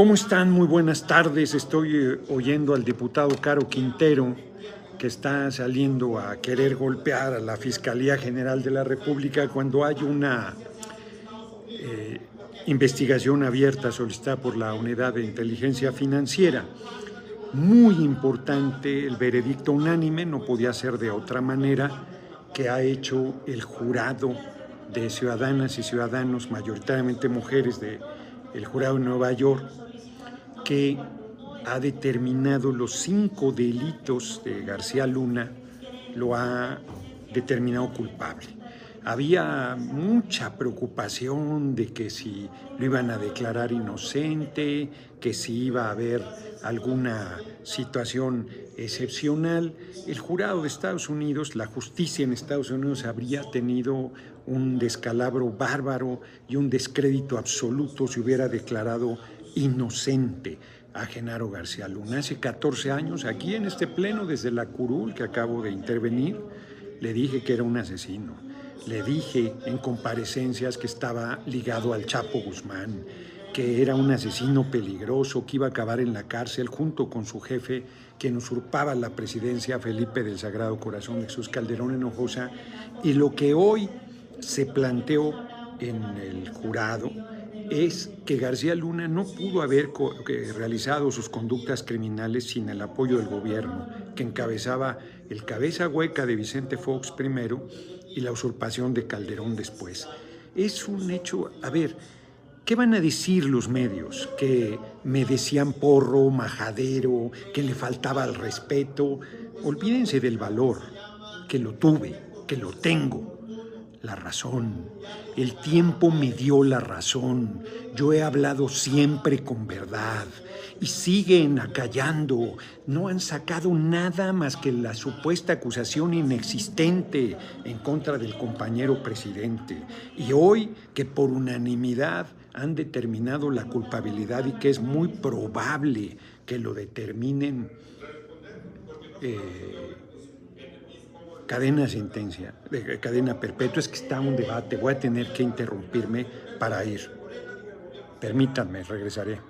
¿Cómo están? Muy buenas tardes. Estoy eh, oyendo al diputado Caro Quintero que está saliendo a querer golpear a la Fiscalía General de la República cuando hay una eh, investigación abierta solicitada por la Unidad de Inteligencia Financiera. Muy importante el veredicto unánime, no podía ser de otra manera, que ha hecho el jurado de ciudadanas y ciudadanos, mayoritariamente mujeres del el jurado de Nueva York, que ha determinado los cinco delitos de García Luna, lo ha determinado culpable. Había mucha preocupación de que si lo iban a declarar inocente, que si iba a haber alguna situación excepcional. El jurado de Estados Unidos, la justicia en Estados Unidos habría tenido un descalabro bárbaro y un descrédito absoluto si hubiera declarado inocente a Genaro García Luna. Hace 14 años, aquí en este pleno, desde la curul que acabo de intervenir, le dije que era un asesino. Le dije en comparecencias que estaba ligado al Chapo Guzmán, que era un asesino peligroso, que iba a acabar en la cárcel junto con su jefe, quien usurpaba la presidencia, Felipe del Sagrado Corazón de Jesús Calderón Hinojosa. Y lo que hoy se planteó en el jurado es que García Luna no pudo haber realizado sus conductas criminales sin el apoyo del gobierno, que encabezaba el cabeza hueca de Vicente Fox primero y la usurpación de Calderón después. Es un hecho, a ver, ¿qué van a decir los medios? Que me decían porro, majadero, que le faltaba el respeto. Olvídense del valor, que lo tuve, que lo tengo la razón. El tiempo me dio la razón. Yo he hablado siempre con verdad. Y siguen acallando. No han sacado nada más que la supuesta acusación inexistente en contra del compañero presidente. Y hoy que por unanimidad han determinado la culpabilidad y que es muy probable que lo determinen. Eh, cadena sentencia, cadena perpetua, es que está un debate, voy a tener que interrumpirme para ir. Permítanme, regresaré.